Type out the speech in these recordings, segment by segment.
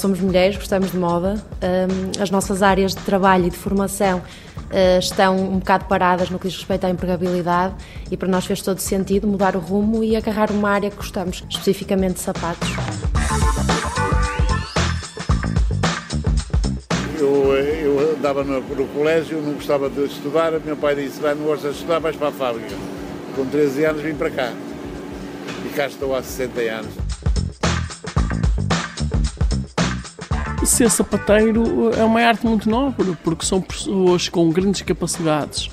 somos mulheres, gostamos de moda, as nossas áreas de trabalho e de formação eh, estão um bocado paradas no que diz respeito à empregabilidade e para nós fez todo sentido mudar o rumo e agarrar uma área que gostamos, especificamente sapatos. Eu, eu andava no, no, colégio, não gostava de estudar, meu pai disse, vai, não gostas de estudar, vais para a fábrica. Com 13 anos vim para cá e cá estou há 60 anos. Ser sapateiro é uma arte muito nobre, porque são pessoas com grandes capacidades.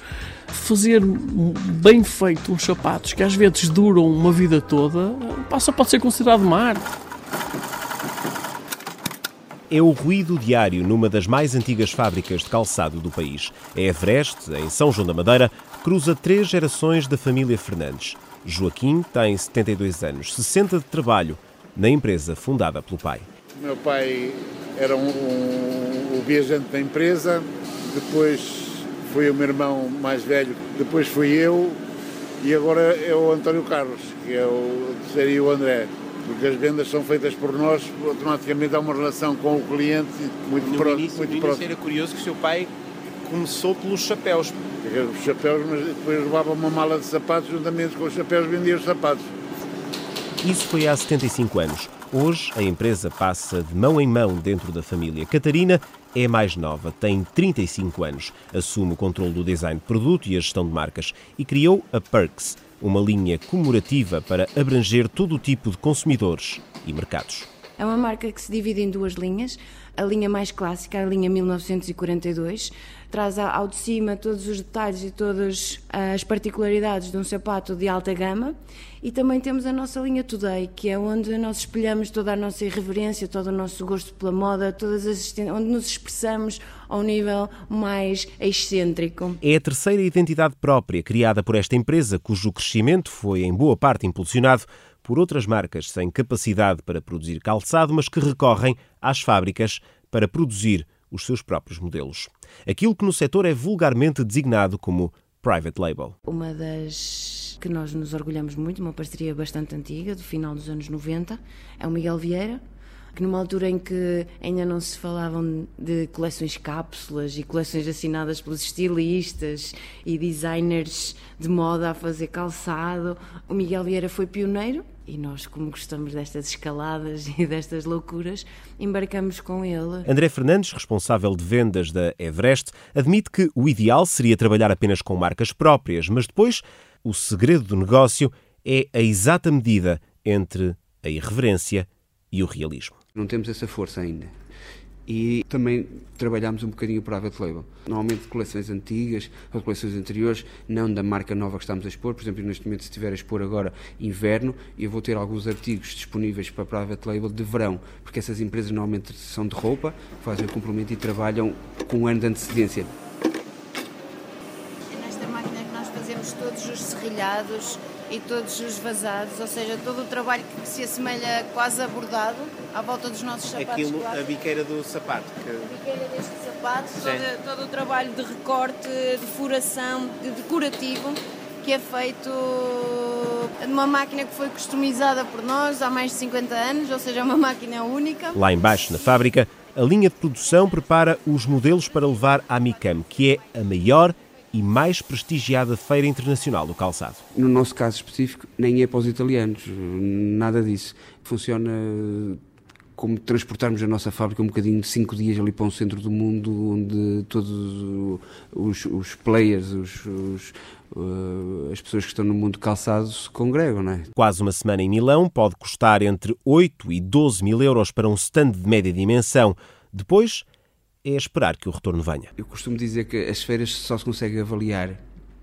Fazer bem feito uns sapatos que às vezes duram uma vida toda, só pode ser considerado uma arte. É o ruído diário numa das mais antigas fábricas de calçado do país. É Everest, em São João da Madeira, cruza três gerações da família Fernandes. Joaquim tem 72 anos, 60 de trabalho na empresa fundada pelo pai. Meu pai era um, um, o viajante da empresa, depois foi o meu irmão mais velho, depois fui eu e agora é o António Carlos, que é o, seria o André. Porque as vendas são feitas por nós, automaticamente há uma relação com o cliente muito no próximo. Início, muito no próximo. era curioso que o seu pai começou pelos chapéus. Os chapéus, mas depois levava uma mala de sapatos, juntamente com os chapéus vendia os sapatos. Isso foi há 75 anos. Hoje, a empresa passa de mão em mão dentro da família. Catarina é mais nova, tem 35 anos, assume o controle do design de produto e a gestão de marcas e criou a Perks, uma linha comemorativa para abranger todo o tipo de consumidores e mercados. É uma marca que se divide em duas linhas. A linha mais clássica, a linha 1942, traz ao de cima todos os detalhes e todas as particularidades de um sapato de alta gama. E também temos a nossa linha Today, que é onde nós espelhamos toda a nossa irreverência, todo o nosso gosto pela moda, todas as onde nos expressamos ao nível mais excêntrico. É a terceira identidade própria criada por esta empresa, cujo crescimento foi em boa parte impulsionado por outras marcas sem capacidade para produzir calçado, mas que recorrem às fábricas para produzir os seus próprios modelos. Aquilo que no setor é vulgarmente designado como private label. Uma das que nós nos orgulhamos muito, uma parceria bastante antiga, do final dos anos 90, é o Miguel Vieira, que numa altura em que ainda não se falavam de coleções cápsulas e coleções assinadas pelos estilistas e designers de moda a fazer calçado, o Miguel Vieira foi pioneiro e nós, como gostamos destas escaladas e destas loucuras, embarcamos com ele. André Fernandes, responsável de vendas da Everest, admite que o ideal seria trabalhar apenas com marcas próprias, mas depois o segredo do negócio é a exata medida entre a irreverência e o realismo. Não temos essa força ainda. E também trabalhamos um bocadinho o private label. Normalmente coleções antigas ou coleções anteriores, não da marca nova que estamos a expor. Por exemplo, neste momento, se estiver a expor agora inverno, eu vou ter alguns artigos disponíveis para private label de verão, porque essas empresas normalmente são de roupa, fazem o complemento e trabalham com um ano de antecedência. É nesta máquina que nós fazemos todos os serrilhados e todos os vazados, ou seja, todo o trabalho que se assemelha quase a bordado à volta dos nossos sapatos. Aquilo, a biqueira do sapato. Que... A biqueira deste sapato, todo, todo, o trabalho de recorte, de furação, de decorativo, que é feito numa máquina que foi customizada por nós há mais de 50 anos, ou seja, é uma máquina única. Lá embaixo, na fábrica, a linha de produção prepara os modelos para levar à MICAM, que é a maior e mais prestigiada Feira Internacional do Calçado. No nosso caso específico, nem é para os italianos, nada disso. Funciona como transportarmos a nossa fábrica um bocadinho de cinco dias ali para um centro do mundo onde todos os, os players, os, os, uh, as pessoas que estão no mundo calçado se congregam, não é? Quase uma semana em Milão pode custar entre 8 e 12 mil euros para um stand de média dimensão. Depois, é esperar que o retorno venha. Eu costumo dizer que as feiras só se consegue avaliar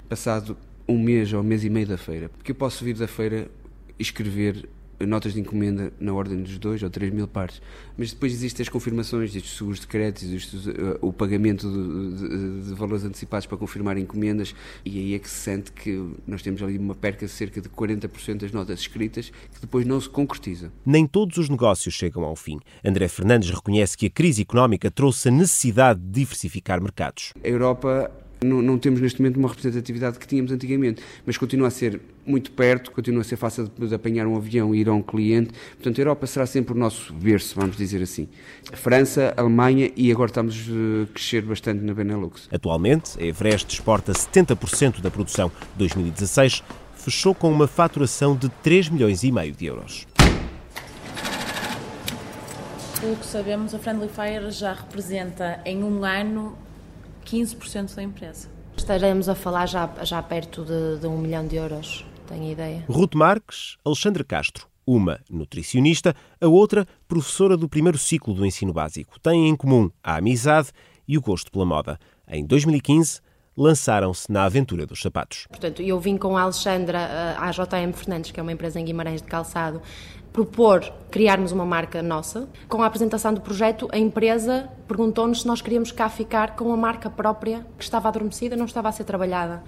passado um mês ou um mês e meio da feira, porque eu posso vir da feira escrever notas de encomenda na ordem dos 2 ou 3 mil pares. Mas depois existem as confirmações, estes seguros de créditos, estes, uh, o pagamento de, de, de, valores antecipados para confirmar encomendas, e aí é que se sente que nós temos ali uma perca de cerca de 40% das notas escritas que depois não se concretiza. Nem todos os negócios chegam ao fim. André Fernandes reconhece que a crise económica trouxe a necessidade de diversificar mercados. A Europa Não, não, temos neste momento uma representatividade que tínhamos antigamente, mas continua a ser muito perto, continua a ser fácil de, de apanhar um avião e ir a um cliente. Portanto, a Europa será sempre o nosso berço, vamos dizer assim. A França, a Alemanha e agora estamos a crescer bastante na Benelux. Atualmente, a Everest exporta 70% da produção. 2016 fechou com uma faturação de 3 milhões e meio de euros. Pelo que sabemos, a Friendly Fire já representa em um ano 15% da empresa. Estaremos a falar já, já perto de, de um milhão de euros, tenho ideia. Ruth Marques, Alexandre Castro, uma nutricionista, a outra professora do primeiro ciclo do ensino básico. Têm em comum a amizade e o gosto pela moda. Em 2015, lançaram-se na aventura dos sapatos. Portanto, eu vim com a Alexandra à JM Fernandes, que é uma empresa em Guimarães de calçado, propor criarmos uma marca nossa. Com a apresentação do projeto, a empresa perguntou-nos se nós queríamos cá ficar com a marca própria que estava adormecida, não estava a ser trabalhada.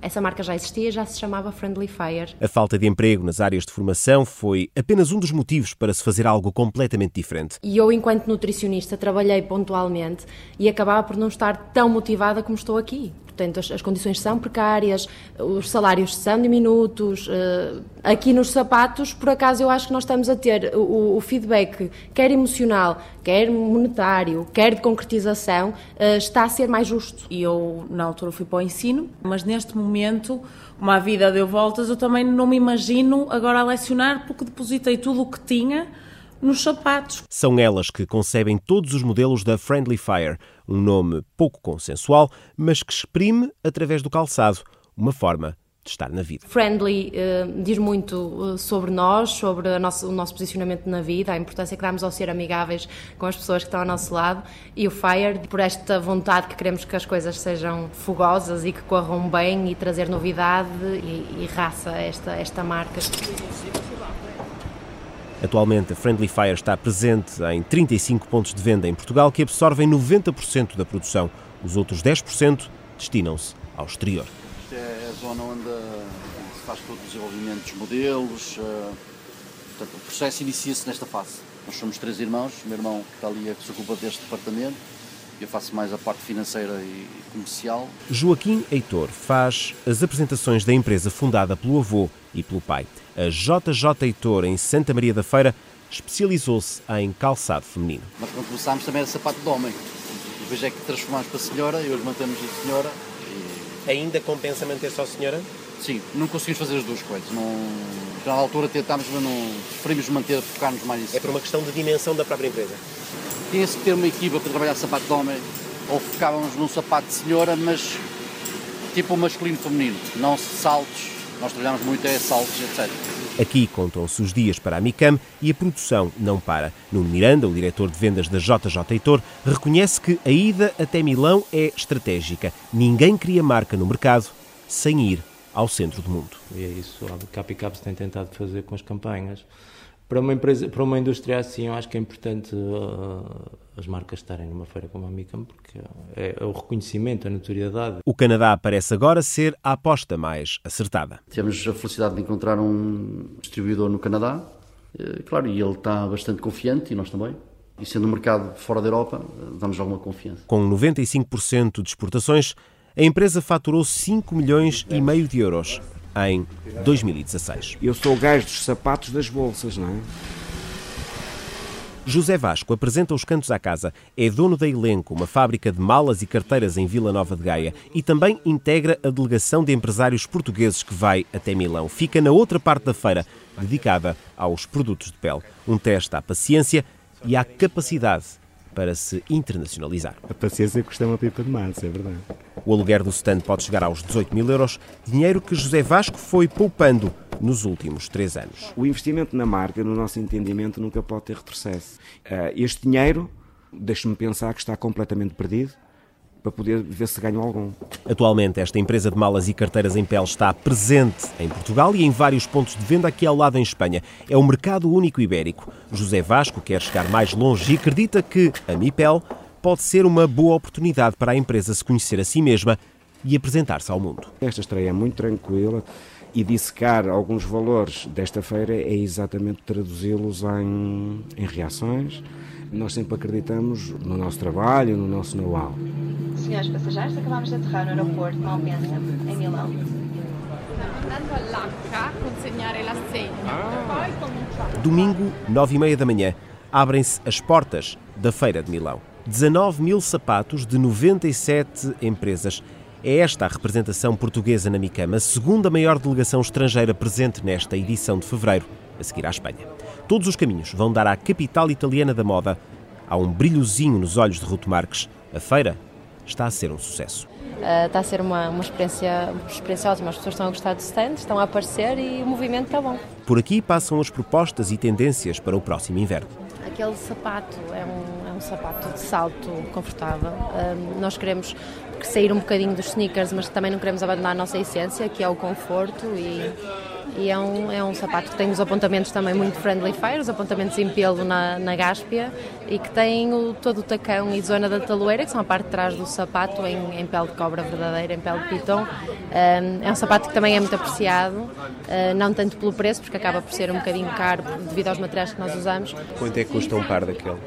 Essa marca já existia, já se chamava Friendly Fire. A falta de emprego nas áreas de formação foi apenas um dos motivos para se fazer algo completamente diferente. E eu, enquanto nutricionista, trabalhei pontualmente e acabava por não estar tão motivada como estou aqui. Portanto, as, as, condições são precárias, os salários são diminutos. Uh, aqui nos sapatos, por acaso, eu acho que nós estamos a ter o, o feedback, quer emocional, quer monetário, quer de concretização, uh, está a ser mais justo. E eu, na altura, fui para o ensino, mas neste momento, uma vida deu voltas, eu também não me imagino agora a lecionar, porque depositei tudo o que tinha nos sapatos. São elas que concebem todos os modelos da Friendly Fire, um nome pouco consensual, mas que exprime, através do calçado, uma forma de estar na vida. Friendly uh, diz muito uh, sobre nós, sobre nosso, o nosso posicionamento na vida, a importância que damos ao ser amigáveis com as pessoas que estão ao nosso lado, e o Fire, por esta vontade que queremos que as coisas sejam fogosas e que corram bem e trazer novidade e, e raça a esta, esta marca. Atualmente, a Friendly Fire está presente em 35 pontos de venda em Portugal, que absorvem 90% da produção. Os outros 10% destinam-se ao exterior. Zona onde se faz todo o desenvolvimento dos modelos. Eh, portanto, o processo inicia-se nesta fase. Nós somos três irmãos, o meu irmão que está ali é que se ocupa deste departamento, eu faço mais a parte financeira e comercial. Joaquim Heitor faz as apresentações da empresa fundada pelo avô e pelo pai. A JJ Heitor, em Santa Maria da Feira, especializou-se em calçado feminino. Mas quando começámos também era sapato de homem. Depois é que transformámos para a senhora e hoje mantemos a senhora. Ainda compensa manter só a senhora? Sim, não conseguimos fazer as duas coisas. Não... Já na altura tentámos, mas não preferimos manter, focar-nos mais nisso. É por uma questão de dimensão da própria empresa? Tinha-se que ter uma equipa para trabalhar sapato de homem, ou ficávamos num sapato de senhora, mas tipo o masculino feminino, não saltos. Nós trabalhamos muito é saltos, etc. Aqui contam-se os dias para a MICAM e a produção não para. Nuno Miranda, o diretor de vendas da JJ Heitor, reconhece que a ida até Milão é estratégica. Ninguém cria marca no mercado sem ir ao centro do mundo. E é isso a Capicap tem tentado fazer com as campanhas para uma empresa, para uma indústria assim, eu acho que é importante uh, as marcas estarem numa feira como a Micam, porque é, é, o reconhecimento, a notoriedade. O Canadá parece agora ser a aposta mais acertada. Temos a felicidade de encontrar um distribuidor no Canadá, eh, claro, e ele está bastante confiante, e nós também. E sendo um mercado fora da Europa, damos alguma confiança. Com 95% de exportações, a empresa faturou 5 milhões e meio de euros em 2016. Eu sou o gajo dos sapatos das bolsas, não é? José Vasco apresenta os cantos à casa. É dono da Elenco, uma fábrica de malas e carteiras em Vila Nova de Gaia, e também integra a delegação de empresários portugueses que vai até Milão. Fica na outra parte da feira, dedicada aos produtos de pele. Um teste à paciência e à capacidade para se internacionalizar. A paciência custa uma pipa de massa, é verdade. O aluguer do stand pode chegar aos 18 mil euros, dinheiro que José Vasco foi poupando nos últimos três anos. O investimento na marca, no nosso entendimento, nunca pode ter retrocesso. Ah, este dinheiro, deixe-me pensar que está completamente perdido, para poder ver se ganham algum. Atualmente, esta empresa de malas e carteiras em pele está presente em Portugal e em vários pontos de venda aqui ao lado em Espanha. É o um mercado único ibérico. José Vasco quer chegar mais longe e acredita que a Mipel pode ser uma boa oportunidade para a empresa se conhecer a si mesma e apresentar-se ao mundo. Esta estreia é muito tranquila e dissecar alguns valores desta feira é exatamente traduzi-los em, em reações, Nós sempre acreditamos no nosso trabalho, no nosso know-how. Senhores passageiros, acabamos de aterrar no aeroporto de Malpensa, em Milão. Domingo, nove e meia da manhã, abrem-se as portas da Feira de Milão. 19 mil sapatos de 97 empresas. É esta a representação portuguesa na Micama, a segunda maior delegação estrangeira presente nesta edição de fevereiro, a seguir à Espanha. Todos os caminhos vão dar à capital italiana da moda. Há um brilhozinho nos olhos de Ruto Marques. A feira está a ser um sucesso. Uh, está a ser uma, uma, experiência, uma experiência ótima. As pessoas estão a gostar do stand, estão a aparecer e o movimento está bom. Por aqui passam as propostas e tendências para o próximo inverno. Aquele sapato é um, é um sapato de salto confortável. Uh, nós queremos sair um bocadinho dos sneakers, mas também não queremos abandonar a nossa essência, que é o conforto e e é um, é um sapato que tem os apontamentos também muito friendly fire, os apontamentos em pelo na, na gáspia e que tem o, todo o tacão e zona da taloeira, que são a parte de trás do sapato em, em pele de cobra verdadeira, em pele de piton. É um sapato que também é muito apreciado, uh, não tanto pelo preço, porque acaba por ser um bocadinho caro devido aos materiais que nós usamos. Quanto é que custa um par daquele?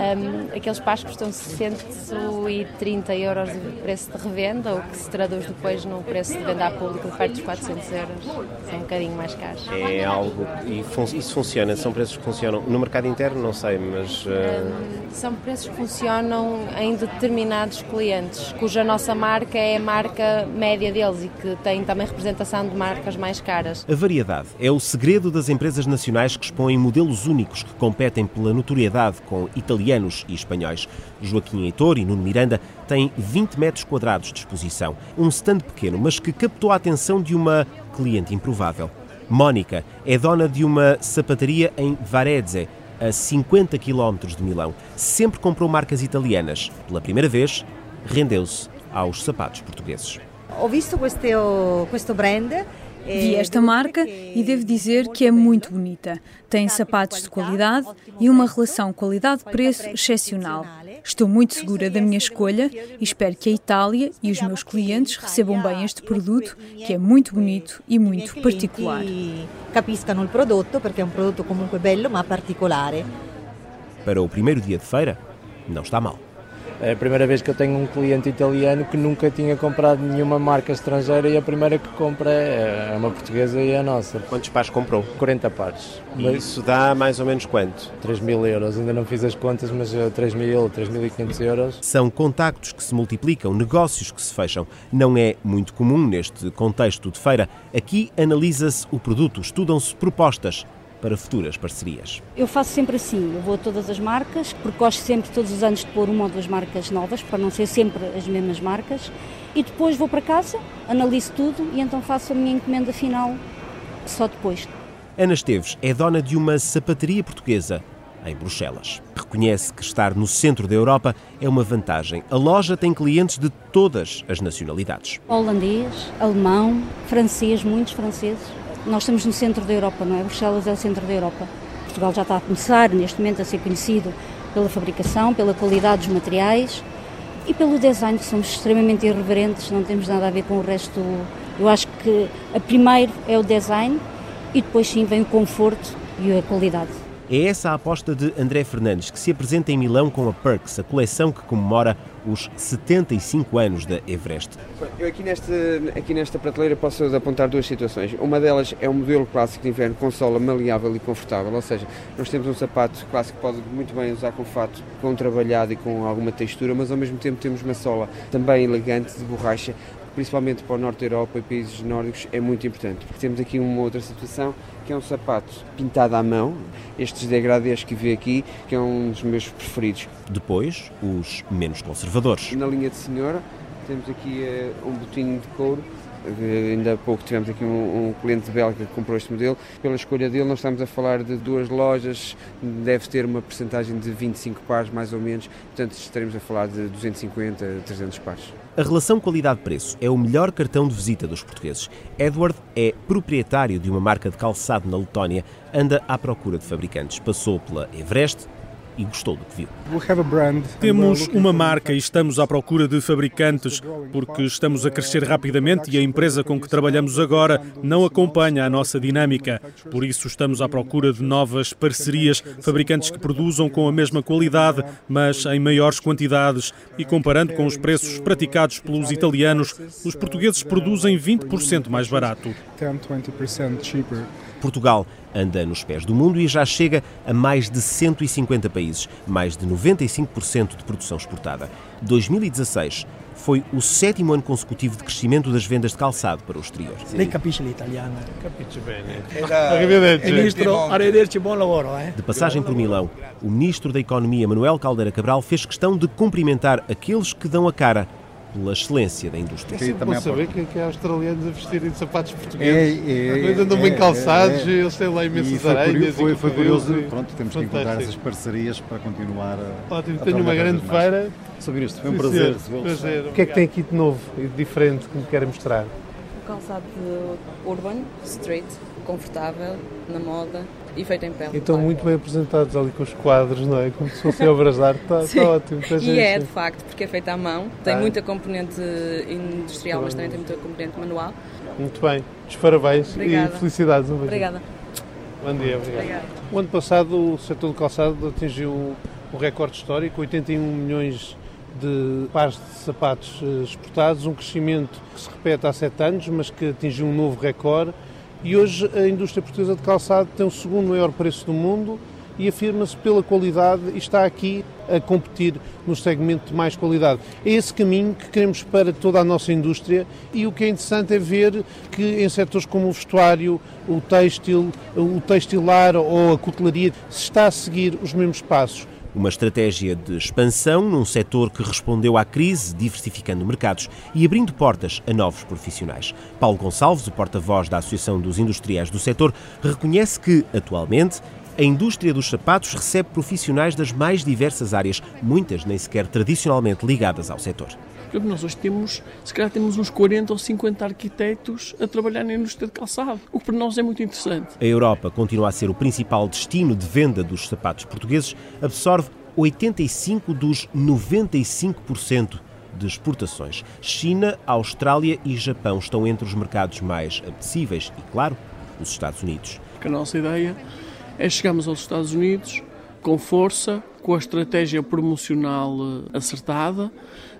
Um, aqueles pares custam 130 euros de preço de revenda, o que se traduz depois no preço de venda à público de perto dos 400 euros. São um bocadinho mais caros. É algo. E fun isso funciona? São preços que funcionam no mercado interno? Não sei, mas. Uh... Um, são preços que funcionam em determinados clientes, cuja nossa marca é a marca média deles e que tem também representação de marcas mais caras. A variedade é o segredo das empresas nacionais que expõem modelos únicos que competem pela notoriedade com italianos e espanhóis. Joaquim Heitor e Nuno Miranda têm 20 metros quadrados de exposição. Um stand pequeno, mas que captou a atenção de uma cliente improvável. Mónica é dona de uma sapataria em Varese, a 50 km de Milão. Sempre comprou marcas italianas. Pela primeira vez, rendeu-se aos sapatos portugueses. Ho visto questo, questo brand Vi esta marca e devo dizer que é muito bonita. Tem sapatos de qualidade e uma relação qualidade-preço excepcional. Estou muito segura da minha escolha e espero que a Itália e os meus clientes recebam bem este produto, que é muito bonito e muito particular. Capiscano o produto, porque é um produto comunque bello, mas particular. Para o primeiro dia de feira, não está mal. É a primeira vez que eu tenho um cliente italiano que nunca tinha comprado nenhuma marca estrangeira e a primeira que compra é, é uma portuguesa e é a nossa. Quantos pares comprou? 40 pares. E isso dá mais ou menos quanto? 3 mil euros, ainda não fiz as contas, mas 3 eh, mil, 3.500 euros. São contactos que se multiplicam, negócios que se fecham. Não é muito comum neste contexto de feira. Aqui analisa-se o produto, estudam-se propostas para futuras parcerias. Eu faço sempre assim, eu vou a todas as marcas, porque gosto sempre todos os anos de pôr uma ou duas marcas novas, para não ser sempre as mesmas marcas, e depois vou para casa, analiso tudo e então faço a minha encomenda final só depois. Ana Esteves é dona de uma sapataria portuguesa em Bruxelas. Reconhece que estar no centro da Europa é uma vantagem. A loja tem clientes de todas as nacionalidades. Holandês, alemão, francês, muitos franceses. Nós estamos no centro da Europa, não é? Bruxelas é o centro da Europa. Portugal já está a começar, neste momento, a ser conhecido pela fabricação, pela qualidade dos materiais e pelo design, que somos extremamente irreverentes, não temos nada a ver com o resto. Eu acho que a primeiro é o design e depois sim vem o conforto e a qualidade. É essa a aposta de André Fernandes, que se apresenta em Milão com a Perks, a coleção que comemora os 75 anos da Everest. Eu aqui nesta, aqui nesta prateleira posso apontar duas situações. Uma delas é o modelo clássico de inverno com sola maleável e confortável, ou seja, nós temos um sapato clássico que pode muito bem usar com fato, com trabalhado e com alguma textura, mas ao mesmo tempo temos uma sola também elegante de borracha principalmente para o norte da Europa e países nórdicos, é muito importante. Temos aqui uma outra situação, que é um sapato pintado à mão, estes degradês que vê aqui, que é um dos meus preferidos. Depois, os menos conservadores. Na linha de senhora, temos aqui uh, um botinho de couro, Ainda há pouco tivemos aqui um, um, cliente belga que comprou este modelo. Pela escolha dele, nós estamos a falar de duas lojas, deve ter uma percentagem de 25 pares, mais ou menos, portanto estaremos a falar de 250 a 300 pares. A relação qualidade-preço é o melhor cartão de visita dos portugueses. Edward é proprietário de uma marca de calçado na Letónia, anda à procura de fabricantes. Passou pela Everest e gostou do que viu. Temos uma marca e estamos à procura de fabricantes porque estamos a crescer rapidamente e a empresa com que trabalhamos agora não acompanha a nossa dinâmica. Por isso estamos à procura de novas parcerias, fabricantes que produzam com a mesma qualidade, mas em maiores quantidades e comparando com os preços praticados pelos italianos, os portugueses produzem 20% mais barato. Portugal anda nos pés do mundo e já chega a mais de 150 países, mais de 95% de produção exportada. 2016 foi o sétimo ano consecutivo de crescimento das vendas de calçado para o exterior. Lei capisce l'italiano? Capisce bene. Arrivederci. Ministro, arrivederci, bom lavoro. Eh? De passagem por Milão, o ministro da Economia, Manuel Caldeira Cabral, fez questão de cumprimentar aqueles que dão a cara pela excelência da indústria. É bom saber que, que há australianos a vestirem sapatos portugueses. É, é, Eles andam bem calçados, é, é. eu sei lá imensas aranhas. Foi, foi curioso, pronto, temos que encontrar essas parcerias para continuar a. Ótimo, tenho uma grande feira. Saber isto, foi um prazer. prazer. O que é que tem aqui de novo e de diferente que me querem mostrar? O calçado urban, street, confortável, na moda e feito em pele. Então, muito bem apresentados ali com os quadros, não é? Como se fossem obras de arte, está, está ótimo. E é, de facto, porque é feito à mão, tem ah. muita componente industrial, mas também tem muita componente manual. Muito bem, os parabéns Obrigada. e felicidades. Um Obrigada. Bom dia, obrigado. Obrigada. O ano passado o setor do calçado atingiu um recorde histórico, 81 milhões de pares de sapatos eh, exportados, um crescimento que se repete há sete anos, mas que atingiu um novo recorde e hoje a indústria portuguesa de calçado tem o segundo maior preço do mundo e afirma-se pela qualidade e está aqui a competir no segmento de mais qualidade. É esse caminho que queremos para toda a nossa indústria e o que é interessante é ver que em setores como o vestuário, o têxtil, o textilar ou a cutelaria se está a seguir os mesmos passos. Uma estratégia de expansão num setor que respondeu à crise, diversificando mercados e abrindo portas a novos profissionais. Paulo Gonçalves, o porta-voz da Associação dos Industriais do Setor, reconhece que, atualmente, a indústria dos sapatos recebe profissionais das mais diversas áreas, muitas nem sequer tradicionalmente ligadas ao setor. Nós hoje temos, se calhar temos uns 40 ou 50 arquitetos a trabalhar na indústria de calçado, o que para nós é muito interessante. A Europa continua a ser o principal destino de venda dos sapatos portugueses, absorve 85 dos 95% de exportações. China, Austrália e Japão estão entre os mercados mais apetecíveis e, claro, os Estados Unidos. A nossa ideia é chegarmos aos Estados Unidos com força, com a estratégia promocional eh, acertada,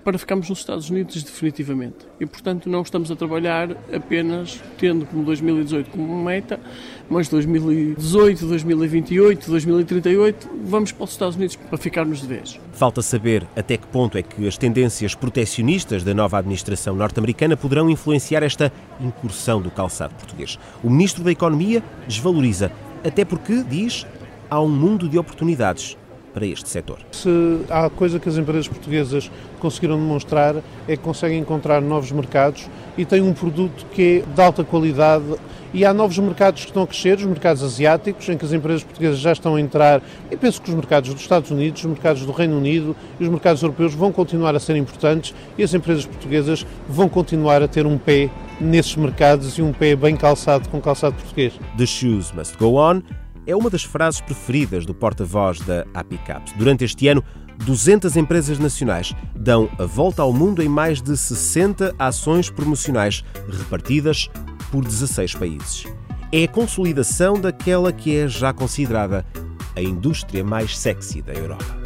para ficarmos nos Estados Unidos definitivamente. E, portanto, não estamos a trabalhar apenas tendo como 2018 como meta, mas 2018, 2028, 2038, vamos para os Estados Unidos para ficarmos de vez. Falta saber até que ponto é que as tendências protecionistas da nova administração norte-americana poderão influenciar esta incursão do calçado português. O Ministro da Economia desvaloriza, até porque, diz, há um mundo de oportunidades para este setor. Se há coisa que as empresas portuguesas conseguiram demonstrar é que conseguem encontrar novos mercados e têm um produto que é de alta qualidade e há novos mercados que estão a crescer, os mercados asiáticos, em que as empresas portuguesas já estão a entrar. E penso que os mercados dos Estados Unidos, os mercados do Reino Unido e os mercados europeus vão continuar a ser importantes e as empresas portuguesas vão continuar a ter um pé nesses mercados e um pé bem calçado com calçado português. The shoes must go on é uma das frases preferidas do porta-voz da APICAPS. Durante este ano, 200 empresas nacionais dão a volta ao mundo em mais de 60 ações promocionais repartidas por 16 países. É a consolidação daquela que é já considerada a indústria mais sexy da Europa.